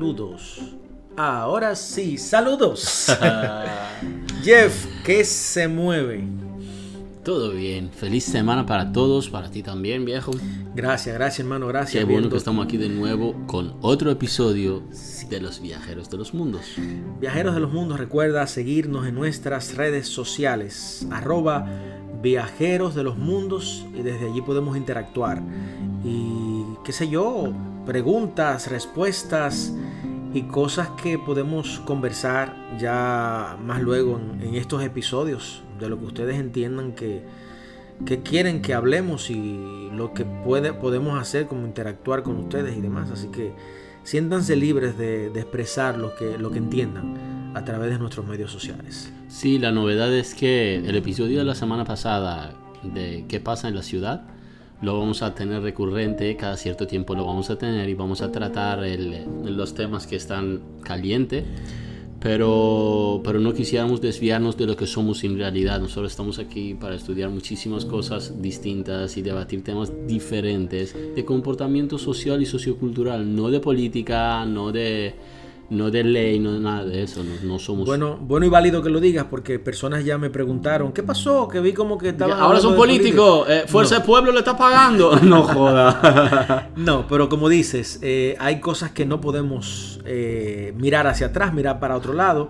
Saludos. Ahora sí, saludos. Jeff, ¿qué se mueve? Todo bien. Feliz semana para todos, para ti también, viejo. Gracias, gracias, hermano, gracias. Qué bueno Viendo- que estamos aquí de nuevo con otro episodio de los viajeros de los mundos. Viajeros de los mundos, recuerda seguirnos en nuestras redes sociales, arroba viajeros de los mundos, y desde allí podemos interactuar. Y qué sé yo, preguntas, respuestas y cosas que podemos conversar ya más luego en, estos episodios, de lo que ustedes entiendan que, que quieren que hablemos y lo que puede, podemos hacer como interactuar con ustedes y demás. Así que siéntanse libres de, de expresar lo que, lo que entiendan a través de nuestros medios sociales. Sí, la novedad es que el episodio de la semana pasada de qué pasa en la ciudad lo vamos a tener recurrente, cada cierto tiempo lo vamos a tener y vamos a tratar el- los temas que están calientes, pero, pero no quisiéramos desviarnos de lo que somos en realidad. Nosotros estamos aquí para estudiar muchísimas cosas distintas y debatir temas diferentes de comportamiento social y sociocultural, no de política, no de, no de ley, no de nada de eso. No, no somos Bueno, bueno y válido que lo digas porque personas ya me preguntaron, ¿qué pasó? Que vi como que estaban... Ahora son políticos. eh, Fuerza No. del Pueblo le está pagando. No joda. No, pero como dices, eh, hay cosas que no podemos eh, mirar hacia atrás, mirar para otro lado.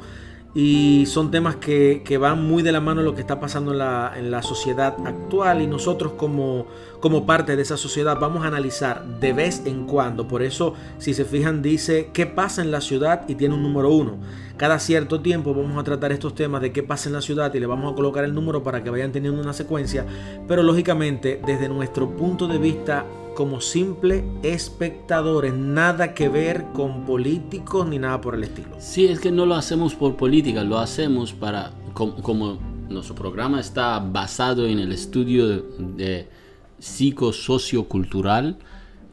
Y son temas que, que van muy de la mano lo que está pasando en la, en la sociedad actual. Y nosotros como, como parte de esa sociedad vamos a analizar de vez en cuando. Por eso, si se fijan, dice qué pasa en la ciudad y tiene un número uno. Cada cierto tiempo vamos a tratar estos temas de qué pasa en la ciudad y le vamos a colocar el número para que vayan teniendo una secuencia. Pero lógicamente, desde nuestro punto de vista como simple espectadores, nada que ver con políticos ni nada por el estilo. Sí, es que no lo hacemos por política, lo hacemos para. Como, como nuestro programa está basado en el estudio de, de psicosociocultural.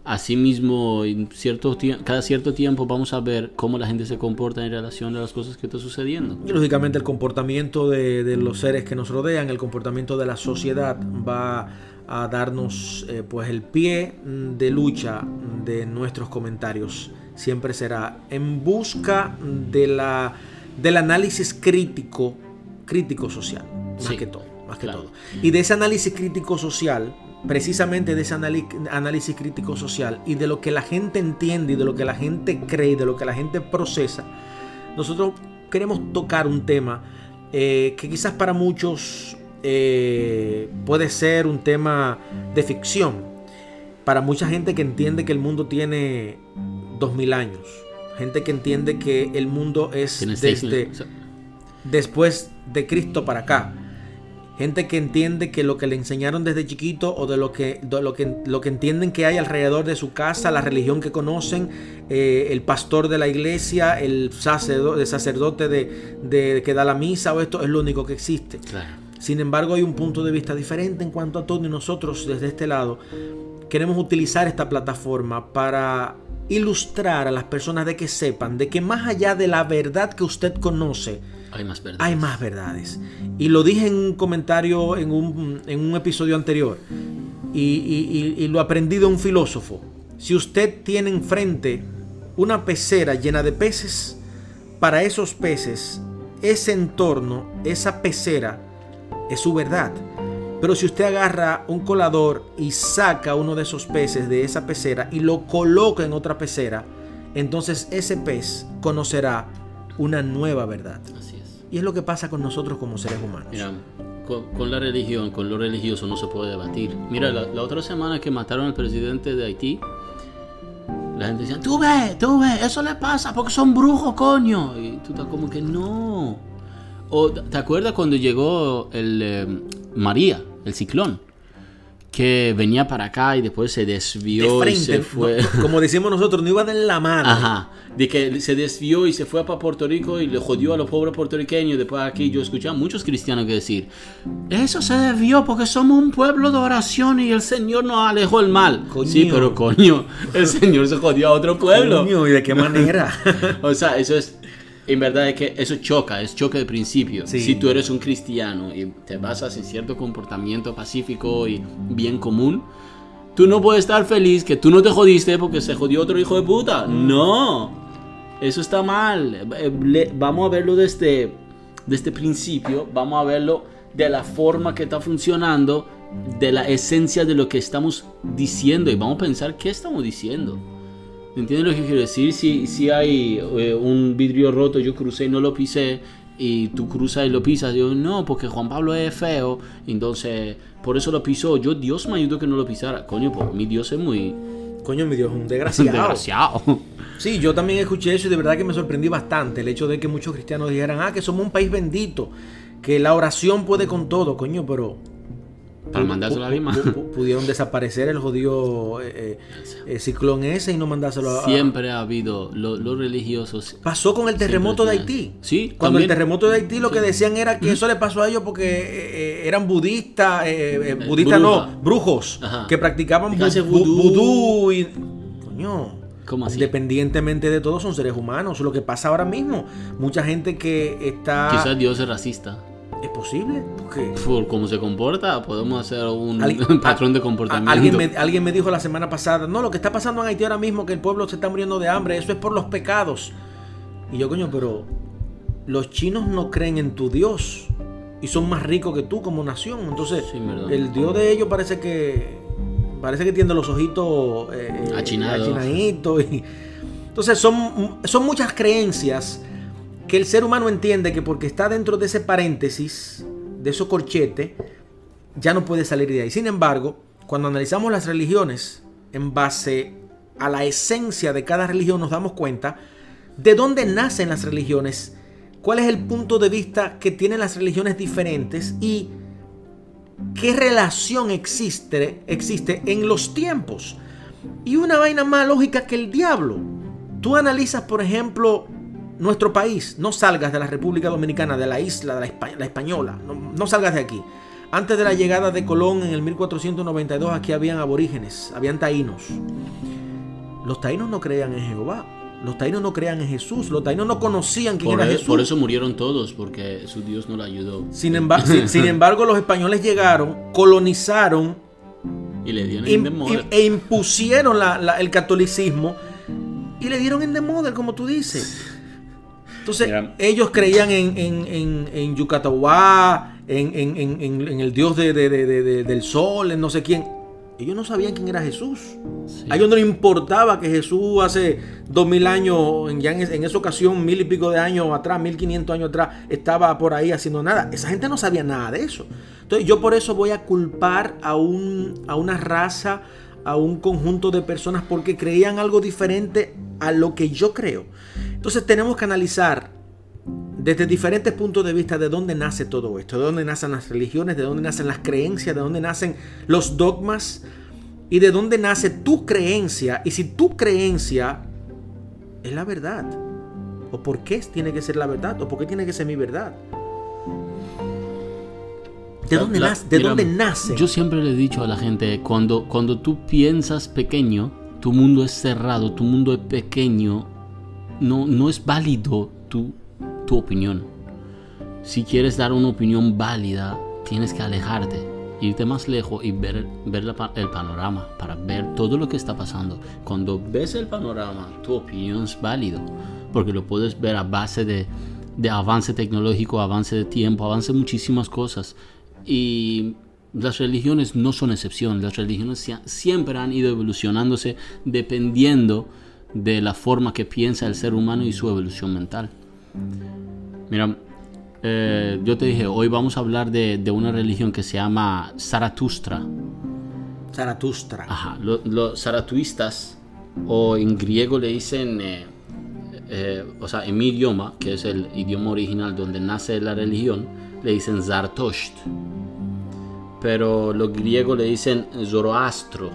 Asimismo, en cierto cada cierto tiempo vamos a ver cómo la gente se comporta en relación a las cosas que están sucediendo. Y lógicamente el comportamiento de, de los seres que nos rodean, el comportamiento de la sociedad va a darnos eh, pues el pie mm, de lucha de nuestros comentarios. Siempre será en busca de la, del análisis crítico, crítico social, más Sí, que todo, más que claro. todo. Y de ese análisis crítico social, precisamente de ese análisis crítico social y de lo que la gente entiende y de lo que la gente cree y de lo que la gente procesa, nosotros queremos tocar un tema eh, que quizás para muchos eh, puede ser un tema de ficción. Para mucha gente que entiende que el mundo tiene 2000 años. Gente que entiende que el mundo es desde después de Cristo para acá. Gente que entiende que lo que le enseñaron desde chiquito o de lo que, de lo que, lo que entienden que hay alrededor de su casa, la religión que conocen, eh, el pastor de la iglesia, el sacerdote, el sacerdote de, de- que da la misa o esto es lo único que existe. claro. Sin embargo, hay un punto de vista diferente en cuanto a todo y nosotros desde este lado queremos utilizar esta plataforma para ilustrar a las personas de que sepan de que más allá de la verdad que usted conoce, Hay más verdad. hay más verdades. Y lo dije en un comentario en un, en un episodio anterior. Y, y- y- y lo aprendí de un filósofo. Si usted tiene enfrente una pecera llena de peces, para esos peces, ese entorno, esa pecera, es su verdad. Pero si usted agarra un colador y saca uno de esos peces de esa pecera y lo coloca en otra pecera, entonces ese pez conocerá una nueva verdad. Así es. Y es lo que pasa con nosotros como seres humanos. Mira, con, con la religión, con lo religioso no se puede debatir. Mira, la, la otra semana que mataron al presidente de Haití, la gente decía, tú ves, tú ves, eso le pasa porque son brujos, coño. Y tú estás como que no. O, ¿te acuerdas cuando llegó el eh, María, el ciclón? Que venía para acá y después se de desvió y frente, se fue. no, como decimos nosotros, no iba de la mano. Ajá, de que se desvió y se fue para Puerto Rico y le jodió a los pobres puertorriqueños. Después aquí yo escuché a muchos cristianos que decir, eso se desvió porque somos un pueblo de oración y el Señor nos alejó el mal. Coño. Sí, pero coño, el Señor se jodió a otro pueblo. Coño, ¿y de qué manera? O sea, eso es, en verdad es que eso choca, es choque de principio. Sí. Si tú eres un cristiano y te basas en cierto comportamiento pacífico y bien común, tú no puedes estar feliz que tú no te jodiste porque se jodió otro hijo de puta. No. Eso está mal. Eh, vamos a verlo desde, desde principio, vamos a verlo de la forma que está funcionando, de la esencia de lo que estamos diciendo y vamos a pensar qué estamos diciendo. ¿Entiendes lo que quiero decir? Si, si hay eh, un vidrio roto, yo crucé y no lo pisé, y tú cruzas y lo pisas, yo no, porque Juan Pablo es feo, entonces por eso lo pisó. Yo, Dios me ayudó que no lo pisara. Coño, pues mi Dios es muy Coño, mi Dios, un desgraciado. desgraciado. Sí, yo también escuché eso y de verdad que me sorprendí bastante el hecho de que muchos cristianos dijeran, ah, que somos un país bendito, que la oración puede con todo, coño, pero... Para mandárselo a alguien más. pu- pu- Pudieron desaparecer el jodido eh, eh, eh, ciclón ese y no mandárselo a... Siempre ha habido lo- los religiosos. Pasó con el terremoto de Haití. Sí, Cuando el terremoto de Haití lo que decían era que eso le pasó a ellos porque eh, eran budistas, budistas bruja. no, brujos, Ajá. que practicaban vudú y... Coño. ¿Cómo así? Independientemente de todo, son seres humanos. Lo que pasa ahora mismo, mucha gente que está... Quizás Dios es racista. ¿Es posible? Porque... Por cómo se comporta, podemos hacer un Alguien- patrón de comportamiento. alguien, me, alguien me dijo la semana pasada, no, lo que está pasando en Haití ahora mismo, que el pueblo se está muriendo de hambre, eso es por los pecados. Y yo, coño, pero los chinos no creen en tu Dios y son más ricos que tú como nación. Entonces, Sí, el Dios de ellos parece que parece que tiene los ojitos eh, eh, Achinados. y- entonces son, son muchas creencias que el ser humano entiende que porque está dentro de ese paréntesis, de esos corchetes, ya no puede salir de ahí. Sin embargo, cuando analizamos las religiones en base a la esencia de cada religión, nos damos cuenta de dónde nacen las religiones, cuál es el punto de vista que tienen las religiones diferentes y qué relación existe, existe en los tiempos. Y una vaina más lógica que el diablo. Tú analizas, por ejemplo, nuestro país. No salgas de la República Dominicana, de la isla, de la, Espa- la española. No, no salgas de aquí. Antes de la llegada de Colón en el 1492, aquí habían aborígenes, habían taínos. Los taínos no creían en Jehová. Los taínos no creían en Jesús. Los taínos no conocían quién Por, era e- Jesús. por eso murieron todos, porque su Dios no le ayudó. Sin, emba- sin- sin embargo, los españoles llegaron, colonizaron Y le dieron e impusieron la- la- el catolicismo y le dieron en the model, como tú dices. Entonces, ellos creían en, en, en, el dios de- de- de- de- de- del sol, en no sé quién. Ellos no sabían quién era Jesús. A ellos no les importaba que Jesús hace dos mil años, ya en esa ocasión, mil y pico de años atrás, mil quinientos años atrás, estaba por ahí haciendo nada. Esa gente no sabía nada de eso. Entonces yo por eso voy a culpar a, un, a una raza, a un conjunto de personas porque creían algo diferente a lo que yo creo. Entonces tenemos que analizar desde diferentes puntos de vista de dónde nace todo esto, de dónde nacen las religiones, de dónde nacen las creencias, de dónde nacen los dogmas y de dónde nace tu creencia y si tu creencia es la verdad. ¿O por qué tiene que ser la verdad? ¿O por qué tiene que ser mi verdad? ¿De dónde, la- nace? ¿De mira, dónde nace? Yo siempre le he dicho a la gente, cuando, cuando tú piensas pequeño, tu mundo es cerrado, tu mundo es pequeño, no, no es válido tu, tu opinión. Si quieres dar una opinión válida, tienes que alejarte, irte más lejos y ver, ver el panorama, para ver todo lo que está pasando. Cuando ves el panorama, tu opinión es válido, porque lo puedes ver a base de, de avance tecnológico, avance de tiempo, avance de muchísimas cosas. Y las religiones no son excepción, las religiones sie- siempre han ido evolucionándose dependiendo de la forma que piensa el ser humano y su evolución mental. Mira, eh, yo te dije, hoy vamos a hablar de, de una religión que se llama Zaratustra. Zaratustra. Ajá, lo- los zaratuistas, o en griego le dicen, eh, eh, o sea, en mi idioma, que es el idioma original donde nace la religión, le dicen Zartosht. Pero los griegos le dicen Zoroastro.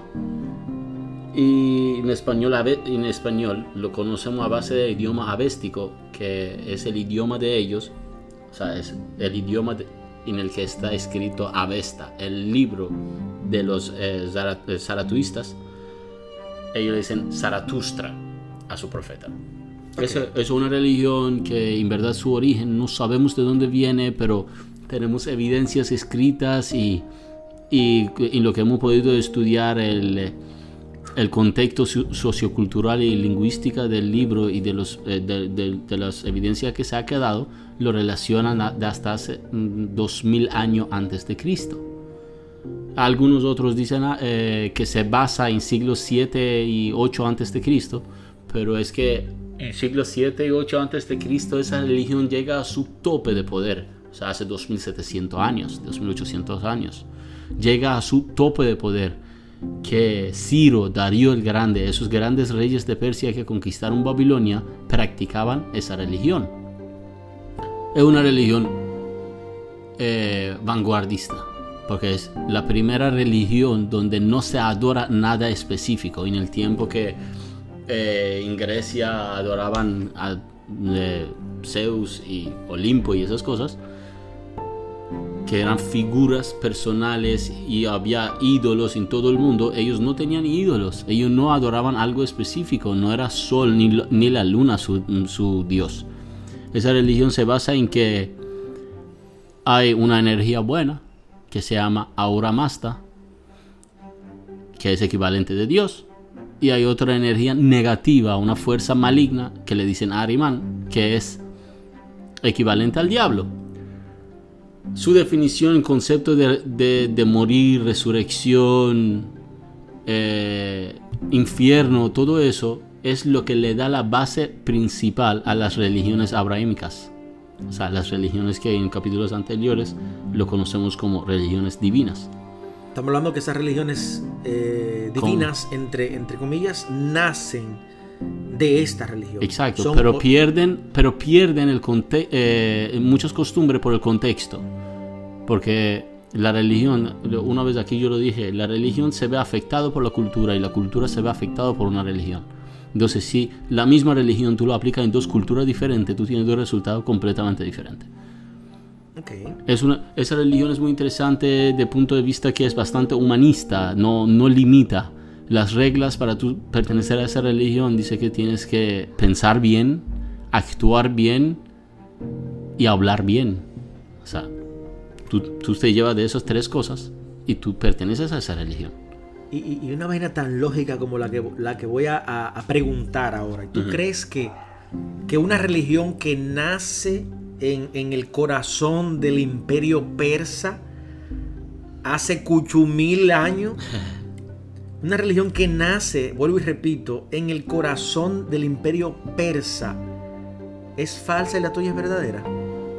Y en español, en español lo conocemos a base del idioma avéstico, que es el idioma de ellos, o sea, es el idioma de- en el que está escrito Avesta, el libro de los eh, eh, zaratuistas. Ellos le dicen Zaratustra a su profeta. Es, es una religión que en verdad su origen no sabemos de dónde viene, pero tenemos evidencias escritas y, y en lo que hemos podido estudiar el, el contexto sociocultural y lingüística del libro y de, los, eh, de, las evidencias que se ha quedado, lo relacionan hasta hace 2000 mm, años antes de Cristo. Algunos otros dicen ah, eh, que se basa en siglos 7 y 8 antes de Cristo, pero es que en siglos 7 y 8 antes de Cristo esa religión llega a su tope de poder, o sea, hace 2700 años, 2800 años. Llega a su tope de poder que Ciro, Darío el Grande, esos grandes reyes de Persia que conquistaron Babilonia, practicaban esa religión. Es una religión eh, vanguardista, porque es la primera religión donde no se adora nada específico. En el tiempo que eh, en Grecia adoraban a eh, Zeus y Olimpo y esas cosas, que eran figuras personales y había ídolos en todo el mundo, ellos no tenían ídolos, ellos no adoraban algo específico, no era sol ni, la luna su, dios. Esa religión se basa en que hay una energía buena que se llama Aura Masta, que es equivalente de Dios, y hay otra energía negativa, una fuerza maligna que le dicen Ariman, que es equivalente al diablo su definición, el concepto de, morir, resurrección, eh, infierno, todo eso es lo que le da la base principal a las religiones abrahámicas. O sea, las religiones que en capítulos anteriores lo conocemos como religiones divinas. Estamos hablando que esas religiones eh, divinas, entre, entre comillas, nacen de esta religión. Exacto, pero pierden, pero pierden el eh, muchas costumbres por el contexto. Porque la religión, una vez aquí yo lo dije, la religión se ve afectado por la cultura y la cultura se ve afectado por una religión. Entonces, si la misma religión tú lo aplicas en dos culturas diferentes, tú tienes dos resultados completamente diferentes. Okay. Es una, esa religión es muy interesante de punto de vista que es bastante humanista, no, no limita las reglas para tú pertenecer a esa religión. Dice que tienes que pensar bien, actuar bien y hablar bien. O sea, tú, tú te llevas de esas tres cosas y tú perteneces a esa religión. Y, una vaina tan lógica como la que, la que voy a, preguntar ahora. ¿Tú crees que, que, una religión que nace en, en, el corazón del imperio persa hace cuchumil años Una religión que nace, vuelvo y repito, en el corazón del imperio persa, es falsa y la tuya es verdadera.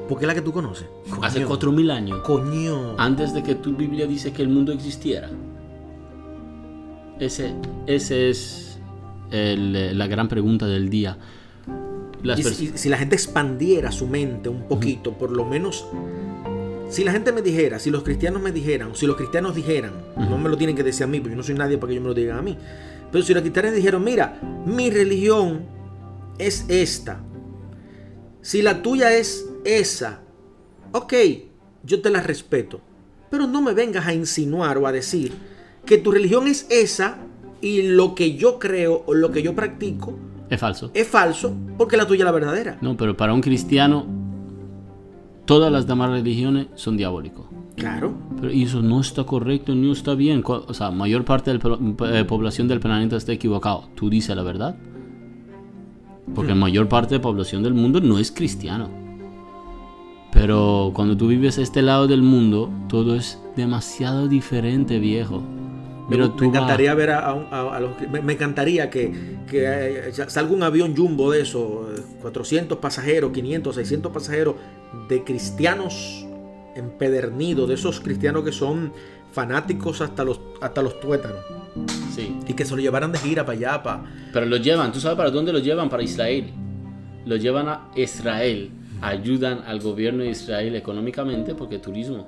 Porque es la que tú conoces. Hace cuatro mil años. Coño. Antes de que tu Biblia dice que el mundo existiera. Ese, ese es la gran pregunta del día. y si, la gente expandiera su mente un poquito, por lo menos si la gente me dijera, si los cristianos me dijeran, si los cristianos dijeran, no me lo tienen que decir a mí, porque yo no soy nadie para que ellos me lo digan a mí. Pero si los cristianos dijeron, mira, mi religión es esta. Si la tuya es esa, ok, yo te la respeto. Pero no me vengas a insinuar o a decir que tu religión es esa y lo que yo creo o lo que yo practico es falso. Es falso porque la tuya es la verdadera. No, pero para un cristiano todas las demás religiones son diabólicos. Claro. Pero eso no está correcto, no está bien. O sea, mayor parte de la eh, población del planeta está equivocado. ¿Tú dices la verdad? Porque la hmm. mayor parte de la población del mundo no es cristiano. Pero cuando tú vives a este lado del mundo, todo es demasiado diferente, viejo. Pero me, encantaría ver a, los me, encantaría que, que, salga un avión jumbo de eso, 400 pasajeros, 500, 600 pasajeros de cristianos empedernidos, de esos cristianos que son fanáticos hasta los, hasta los tuétanos. Sí. Y que se lo llevaran de gira para allá. Para... Pero lo llevan, ¿tú sabes para dónde lo llevan? Para Israel. Lo llevan a Israel. Ayudan al gobierno de Israel económicamente porque turismo.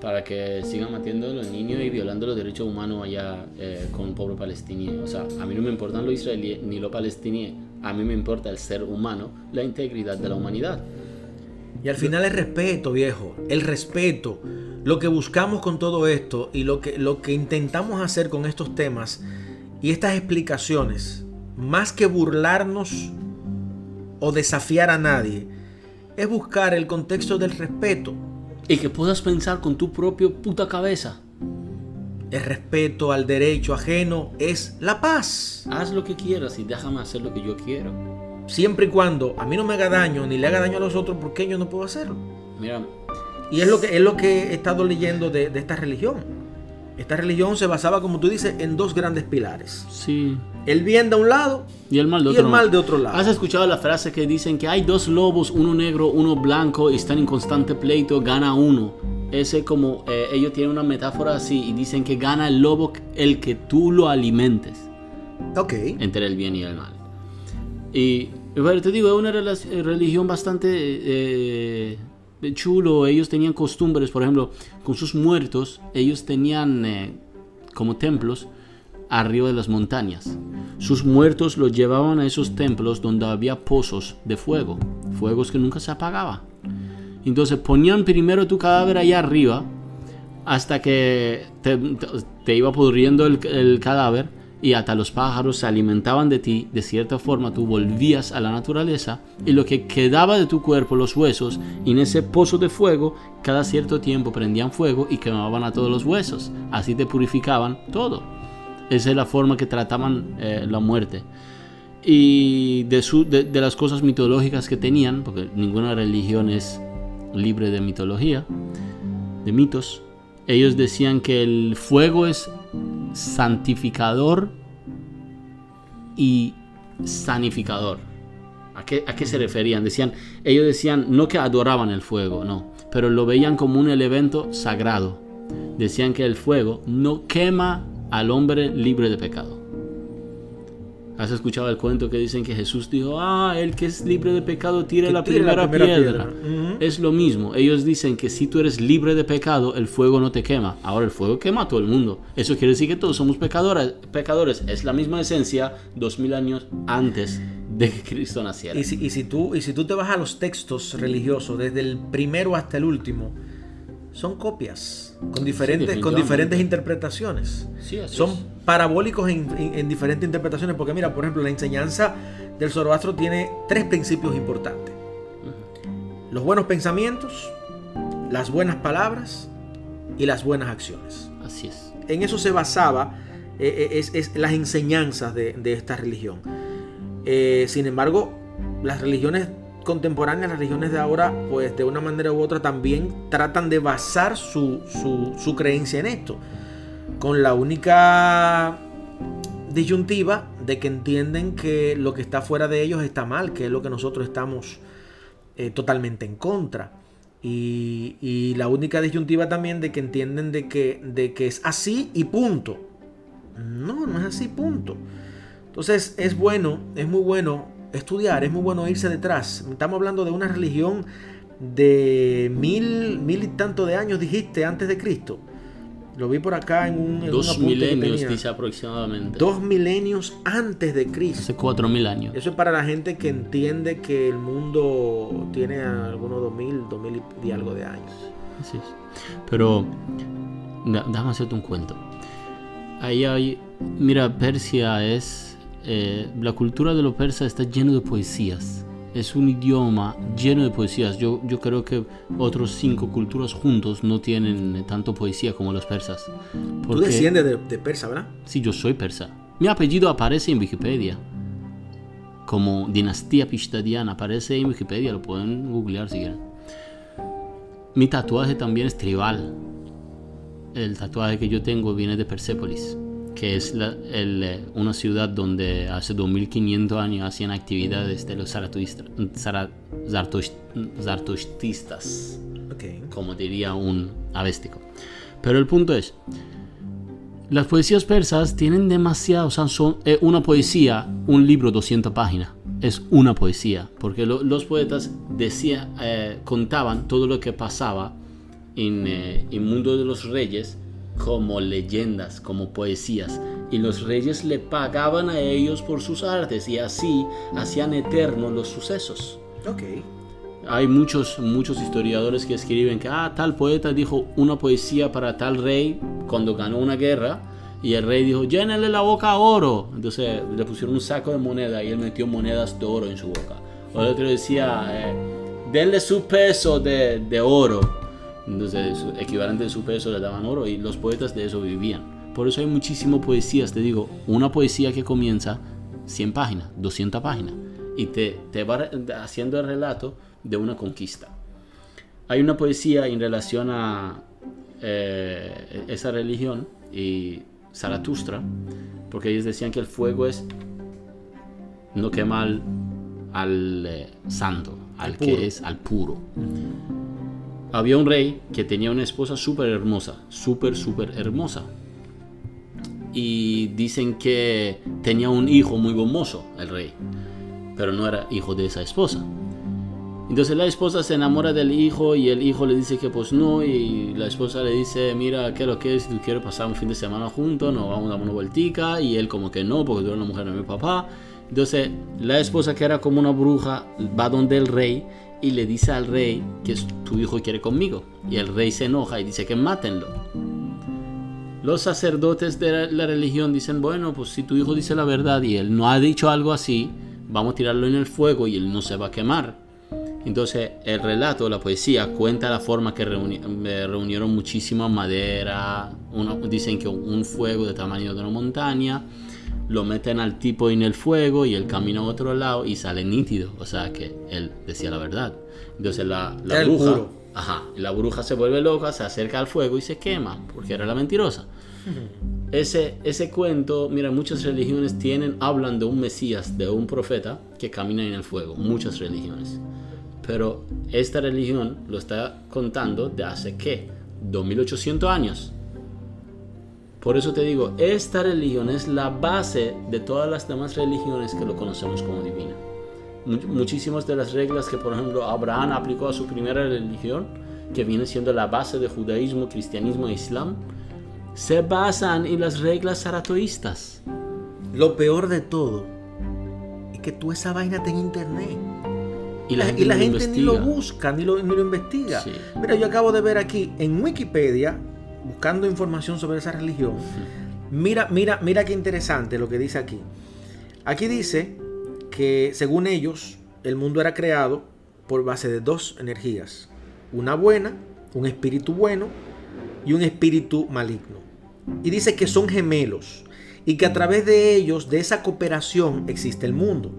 Para que sigan matando a los niños y violando los derechos humanos allá eh, con pueblo palestiniano. O sea, a mí no me importan los israelíes ni los palestiníes. A mí me importa el ser humano, la integridad de la humanidad. Y al final el respeto, viejo, el respeto. Lo que buscamos con todo esto y lo que, lo que intentamos hacer con estos temas y estas explicaciones, más que burlarnos o desafiar a nadie, es buscar el contexto del respeto. Y que puedas pensar con tu propia puta cabeza. el respeto al derecho ajeno, es la paz. Haz lo que quieras y déjame hacer lo que yo quiero. Siempre y cuando a mí no me haga daño ni le haga daño a los otros, ¿por qué yo no puedo hacerlo? Mira, Y es lo que, es lo que he estado leyendo de, de esta religión. Esta religión se basaba, como tú dices, en dos grandes pilares. sí. El bien de un lado Y el mal de y otro. el mal de otro lado. ¿Has escuchado la frase que dicen que hay dos lobos, uno negro, uno blanco, y están en constante pleito, gana uno? Ese como, eh, ellos tienen una metáfora así y dicen que gana el lobo el que tú lo alimentes, Ok. entre el bien y el mal. Y te digo, es una eh, religión bastante eh, chulo. Ellos tenían costumbres, por ejemplo, con sus muertos, ellos tenían eh, como templos arriba de las montañas. Sus muertos los llevaban a esos templos donde había pozos de fuego, fuegos que nunca se apagaban. Entonces ponían primero tu cadáver allá arriba hasta que te, te- iba pudriendo el, el cadáver y hasta los pájaros se alimentaban de ti. De cierta forma tú volvías a la naturaleza y lo que quedaba de tu cuerpo, los huesos, y en ese pozo de fuego, cada cierto tiempo prendían fuego y quemaban a todos los huesos. Así te purificaban todo. Esa es la forma que trataban eh, la muerte. Y de, su- de, de las cosas mitológicas que tenían, porque ninguna religión es libre de mitología, de mitos, ellos decían que el fuego es santificador y sanificador. ¿A qué, ¿A qué se referían? Decían, ellos decían no que adoraban el fuego, no, pero lo veían como un elemento sagrado. Decían que el fuego no quema al hombre libre de pecado. ¿Has escuchado el cuento que dicen que Jesús dijo, ah, el que es libre de pecado tire, la, tire la primera piedra? Es lo mismo. Ellos dicen que si tú eres libre de pecado, el fuego no te quema. Ahora el fuego quema a todo el mundo. Eso quiere decir que todos somos pecadores. pecadores. Es la misma esencia dos mil años antes de que Cristo naciera. Y si, y si tú, y si tú te vas a los textos religiosos, desde el primero hasta el último, son copias, con diferentes, con diferentes interpretaciones. Sí, Son es. parabólicos en, en- en diferentes interpretaciones, porque mira, por ejemplo, la enseñanza del Zoroastro tiene tres principios importantes. Los buenos pensamientos, las buenas palabras y las buenas acciones. Así es. En eso se basaba eh, eh, es, es las enseñanzas de, de esta religión. Eh, sin embargo, las religiones contemporáneas, las religiones de ahora, pues de una manera u otra también tratan de basar su, su- creencia en esto. Con la única disyuntiva de que entienden que lo que está fuera de ellos está mal, que es lo que nosotros estamos eh, totalmente en contra. Y, y la única disyuntiva también de que entienden de que, de que es así y punto. No, no es así, punto. Entonces es bueno, es muy bueno estudiar, es muy bueno irse detrás. Estamos hablando de una religión de mil, mil y tanto de años, dijiste, antes de Cristo. Lo vi por acá en un, en Dos milenios, dice aproximadamente. Dos milenios antes de Cristo. Hace cuatro mil años. Eso es para la gente que entiende que el mundo tiene algunos 2000, 2000 y algo de años. Así es. Pero, da- déjame hacerte un cuento. Ahí hay, mira, Persia es, eh, la cultura de los persas está lleno de poesías. Es un idioma lleno de poesías. Yo, yo creo que otros cinco culturas juntos no tienen tanto poesía como los persas. Tú Porque- desciendes de, de persa, ¿verdad? Sí, yo soy persa. Mi apellido aparece en Wikipedia. Como dinastía pishtadiana. Aparece en Wikipedia, lo pueden googlear si quieren. Mi tatuaje también es tribal. El tatuaje que yo tengo viene de Persépolis, que es la- el, eh, una ciudad donde hace 2500 años hacían actividades de los zaratuistas- zara- zartush- zartushtistas Ok. como diría un avéstico. Pero el punto es, las poesías persas tienen demasiado, o sea, son eh, una poesía, un libro 200 páginas, es una poesía, porque lo- los poetas decía, eh, contaban todo lo que pasaba en eh, el mundo de los reyes como leyendas, como poesías, y los reyes le pagaban a ellos por sus artes y así hacían eternos los sucesos. Ok. Hay muchos, muchos historiadores que escriben que ah, tal poeta dijo una poesía para tal rey cuando ganó una guerra y el rey dijo, llénale la boca a oro. Entonces le pusieron un saco de moneda y él metió monedas de oro en su boca. O el otro decía, eh, denle su peso de, de oro. Entonces, su equivalente de su peso le daban oro y los poetas de eso vivían. por eso hay muchísimas poesías, te digo, una poesía que comienza 100 páginas, 200 páginas, y te, te va haciendo el relato de una conquista. Hay una poesía en relación a eh, esa religión y Zaratustra, porque ellos decían que el fuego es no quema al, al eh, santo, al, que es al puro. Había un rey que tenía una esposa súper hermosa, súper, súper hermosa. Y dicen que tenía un hijo muy gomoso, el rey, pero no era hijo de esa esposa. Entonces la esposa se enamora del hijo y el hijo le dice que pues no y la esposa le dice, mira, ¿qué lo que es? Si tú quieres pasar un fin de semana juntos, nos vamos a dar una vueltica y él como que no, porque tú eres una mujer de mi papá. Entonces la esposa que era como una bruja va donde el rey y le dice al rey que tu hijo quiere conmigo. Y el rey se enoja y dice que mátenlo. Los sacerdotes de la religión dicen, bueno, pues si tu hijo dice la verdad y él no ha dicho algo así, vamos a tirarlo en el fuego y él no se va a quemar. Entonces el relato, la poesía, cuenta la forma que reunieron muchísima madera, dicen que un fuego de tamaño de una montaña, lo meten al tipo en el fuego y él camina a otro lado y sale nítido, o sea que él decía la verdad. Entonces la, la bruja, ajá, la bruja se vuelve loca, se acerca al fuego y se quema, porque era la mentirosa. Ese, ese cuento, mira, muchas religiones tienen, hablan de un Mesías, de un profeta que camina en el fuego, muchas religiones. Pero esta religión lo está contando de hace qué? 2800 años. Por eso te digo, esta religión es la base de todas las demás religiones que lo conocemos como divina. Muchísimas de las reglas que, por ejemplo, Abraham aplicó a su primera religión, que viene siendo la base de judaísmo, cristianismo e islam, se basan en las reglas zaratoístas. Lo peor de todo es que tú esa vaina está en internet. Y la, gente, ni lo busca, ni lo, investiga. Mira, yo acabo de ver aquí en Wikipedia, buscando información sobre esa religión. Mira, mira, mira qué interesante lo que dice aquí. Aquí dice que según ellos, el mundo era creado por base de dos energías. Una buena, un espíritu bueno y un espíritu maligno. Y dice que son gemelos y que a través de ellos, de esa cooperación, existe el mundo.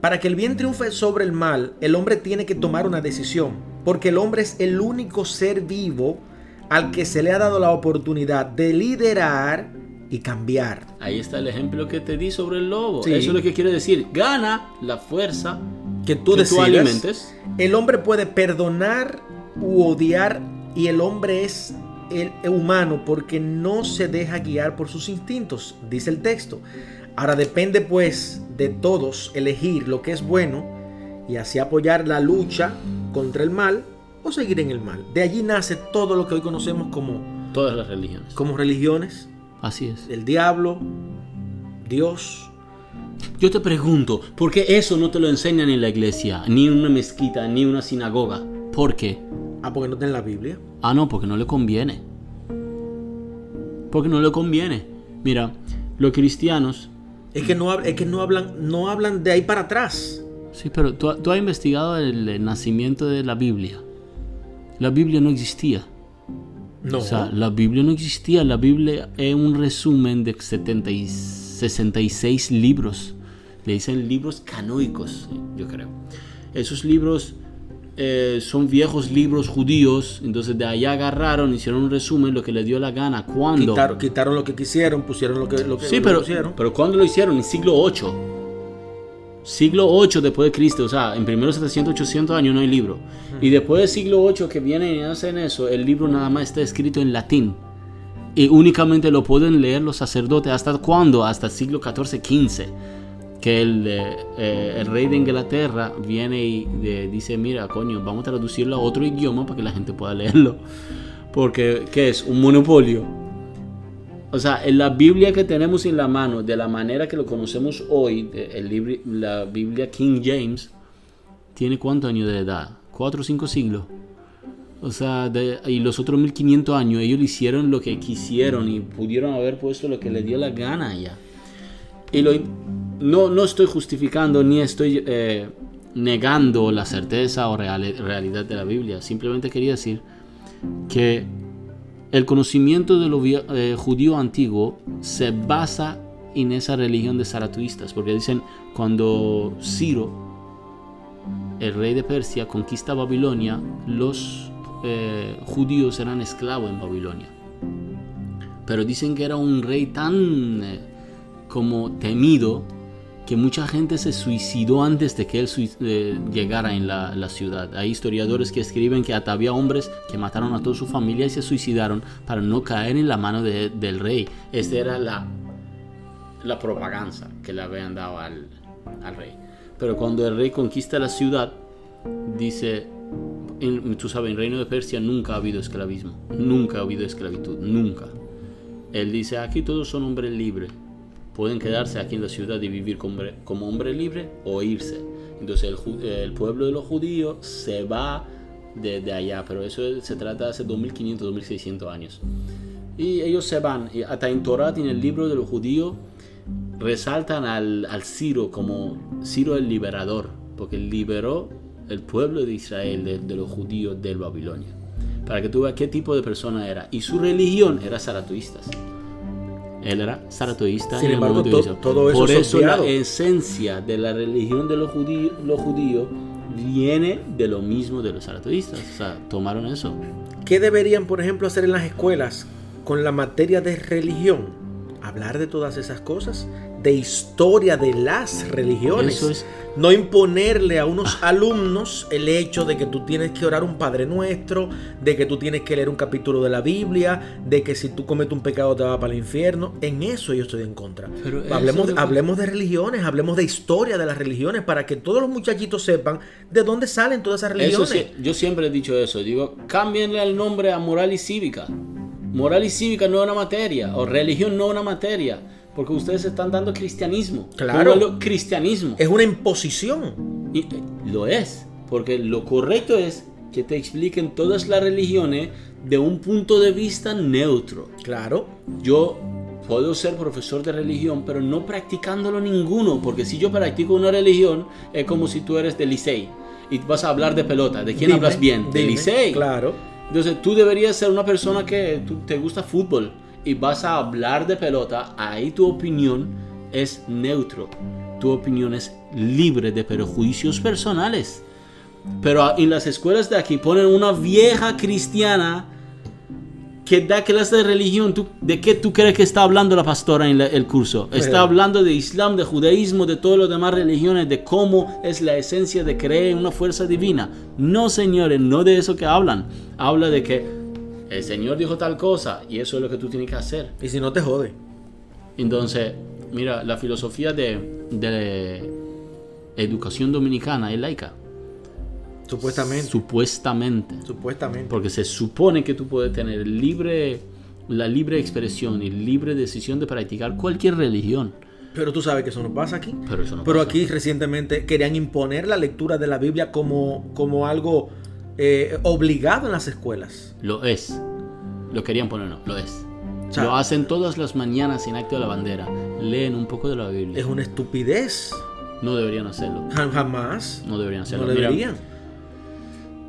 Para que el bien triunfe sobre el mal, el hombre tiene que tomar una decisión, porque el hombre es el único ser vivo al que se le ha dado la oportunidad de liderar y cambiar. Ahí está el ejemplo que te di sobre el lobo. Eso es lo que quiere decir. Gana la fuerza que tú, que alimentes. El hombre puede perdonar u odiar y el hombre es el humano porque no se deja guiar por sus instintos, dice el texto. Ahora depende pues de todos elegir lo que es bueno y así apoyar la lucha contra el mal o seguir en el mal. De allí nace todo lo que hoy conocemos como todas las religiones. Como religiones. Así es. El diablo, Dios. Yo te pregunto, ¿por qué eso no te lo enseñan en la iglesia, ni en una mezquita, ni en una sinagoga? ¿Por qué? Ah, porque no está en la Biblia. Ah, no, porque no le conviene. Porque no le conviene. Mira, los cristianos es que no, es que no, hablan, no hablan de ahí para atrás. Sí, pero tú, has investigado el, nacimiento de la Biblia. La Biblia no existía. No. O sea, la Biblia no existía. La Biblia es un resumen de 70 y 66 libros. Le dicen libros canónicos, yo creo. Esos libros eh, son viejos libros judíos, entonces de allá agarraron, hicieron un resumen, lo que les dio la gana. ¿Cuándo? Quitaron, lo que quisieron, pusieron lo que, lo sí, pero, pero ¿cuándo lo hicieron? En siglo 8. Siglo 8 después de Cristo, o sea, en primeros 700, 800 años no hay libro. Y después del siglo 8 que vienen y hacen eso, el libro nada más está escrito en latín. Y únicamente lo pueden leer los sacerdotes. ¿Hasta cuándo? Hasta el siglo 14, 15 que el, eh, el, rey de Inglaterra viene y dice, mira, coño, vamos a traducirlo a otro idioma para que la gente pueda leerlo. Porque, ¿qué es? Un monopolio. O sea, en la Biblia que tenemos en la mano, de la manera que lo conocemos hoy, el la Biblia King James, tiene cuántos años de edad? ¿Cuatro o cinco siglos? O sea, y los otros 1500 años, ellos hicieron lo que quisieron y pudieron haber puesto lo que les dio la gana ya. Y lo, no, no estoy justificando ni estoy eh, negando la certeza o realidad de la Biblia. Simplemente quería decir que el conocimiento de lo eh, judío antiguo se basa en esa religión de zaratuistas, porque dicen cuando Ciro, el rey de Persia, conquista Babilonia, los eh, judíos eran esclavos en Babilonia. Pero dicen que era un rey tan eh, como temido que mucha gente se suicidó antes de que él eh, llegara en la, ciudad. Hay historiadores que escriben que hasta había hombres que mataron a toda su familia y se suicidaron para no caer en la mano del rey. Esta era la, la propaganda que le habían dado al, al rey. Pero cuando el rey conquista la ciudad, dice, tú sabes, en reino de Persia nunca ha habido esclavismo, nunca ha habido esclavitud, nunca. Él dice, aquí todos son hombres libres pueden quedarse aquí en la ciudad y vivir como hombre libre o irse. Entonces el, pueblo de los judíos se va de, allá, pero eso se trata de hace 2500, 2600 años. Y ellos se van, y hasta en Torah, en el libro de los judíos, resaltan al, al Ciro como Ciro el liberador, porque liberó el pueblo de Israel, de, de los judíos del Babilonia. Para que tú veas qué tipo de persona era. Y su religión era zaratuistas. Él era zaratoísta. Sin embargo, todo eso Por eso la esencia de la religión de los judíos, los judíos viene de lo mismo de los zaratoístas. O sea, tomaron eso. ¿Qué deberían, por ejemplo, hacer en las escuelas con la materia de religión? Hablar de todas esas cosas, de historia de las religiones. Eso es no imponerle a unos alumnos el hecho de que tú tienes que orar un Padre Nuestro, de que tú tienes que leer un capítulo de la Biblia, de que si tú cometes un pecado te va para el infierno. En eso yo estoy en contra. hablemos, hablemos de religiones, hablemos de historia de las religiones para que todos los muchachitos sepan de dónde salen todas esas religiones. yo siempre he dicho eso. Digo, cámbienle el nombre a moral y cívica. Moral y cívica no es una materia, o religión no es una materia porque ustedes están dando cristianismo. Claro. cristianismo. Es una imposición. Y, eh, lo es. Porque lo correcto es que te expliquen todas las religiones de un punto de vista neutro. Claro. Yo puedo ser profesor de religión, pero no practicándolo ninguno. Porque si yo practico una religión, es como si tú eres de Licey y vas a hablar de pelota. ¿De quién hablas bien? De Licey. Claro. Entonces tú deberías ser una persona que te gusta fútbol y vas a hablar de pelota, ahí tu opinión es neutro. Tu opinión es libre de perjuicios personales. Pero en las escuelas de aquí ponen una vieja cristiana que da clase de religión. ¿De qué tú crees que está hablando la pastora en el curso? Está hablando de Islam, de judaísmo, de todas las demás religiones, de cómo es la esencia de creer en una fuerza divina. No, señores, no de eso que hablan. Habla de que el Señor dijo tal cosa y eso es lo que tú tienes que hacer. Y si no te jode. Entonces, mira, la filosofía de, de educación dominicana es laica. Supuestamente. Supuestamente. Supuestamente. Porque se supone que tú puedes tener libre, la libre expresión y libre decisión de practicar cualquier religión. Pero tú sabes que eso no pasa aquí. Pero, eso no Pero aquí recientemente querían imponer la lectura de la Biblia como, como algo eh, obligado en las escuelas. Lo es. Lo querían poner, no, lo es. lo hacen todas las mañanas en acto de la bandera. Leen un poco de la Biblia. Es una estupidez. No deberían hacerlo. Jamás. No deberían hacerlo. No deberían.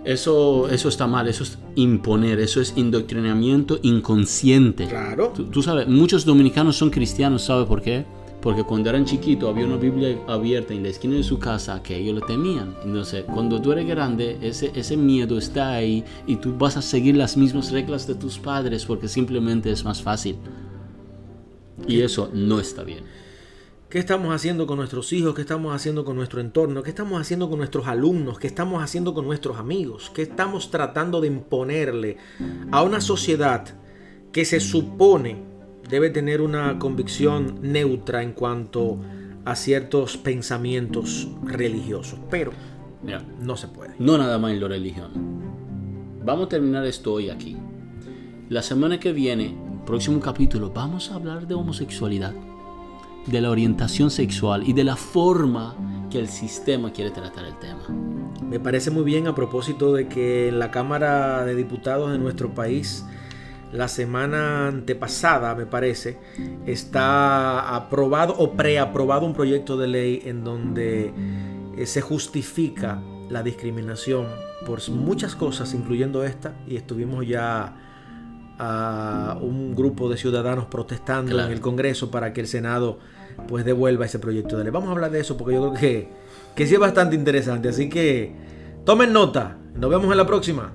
eso, eso está mal, eso es imponer, eso es indoctrinamiento inconsciente. Claro. Tú, tú sabes, muchos dominicanos son cristianos, ¿sabes por qué? Porque cuando eran chiquitos había una Biblia abierta en la esquina de su casa que ellos lo temían. Entonces, cuando tú eres grande, ese, ese miedo está ahí y tú vas a seguir las mismas reglas de tus padres porque simplemente es más fácil. Y eso no está bien. ¿Qué estamos haciendo con nuestros hijos? ¿Qué estamos haciendo con nuestro entorno? ¿Qué estamos haciendo con nuestros alumnos? ¿Qué estamos haciendo con nuestros amigos? ¿Qué estamos tratando de imponerle a una sociedad que se supone debe tener una convicción neutra en cuanto a ciertos pensamientos religiosos, pero no se puede. No nada más en la religión. Vamos a terminar esto hoy aquí. La semana que viene, próximo capítulo, vamos a hablar de homosexualidad, de la orientación sexual y de la forma que el sistema quiere tratar el tema. Me parece muy bien a propósito de que en la Cámara de Diputados de nuestro país la semana antepasada, me parece, está aprobado o preaprobado un proyecto de ley en donde eh, se justifica la discriminación por muchas cosas, incluyendo esta, y estuvimos ya a un grupo de ciudadanos protestando en el Congreso para que el Senado pues devuelva ese proyecto de ley. Vamos a hablar de eso porque yo creo que, que sí es bastante interesante. Así que tomen nota. Nos vemos en la próxima.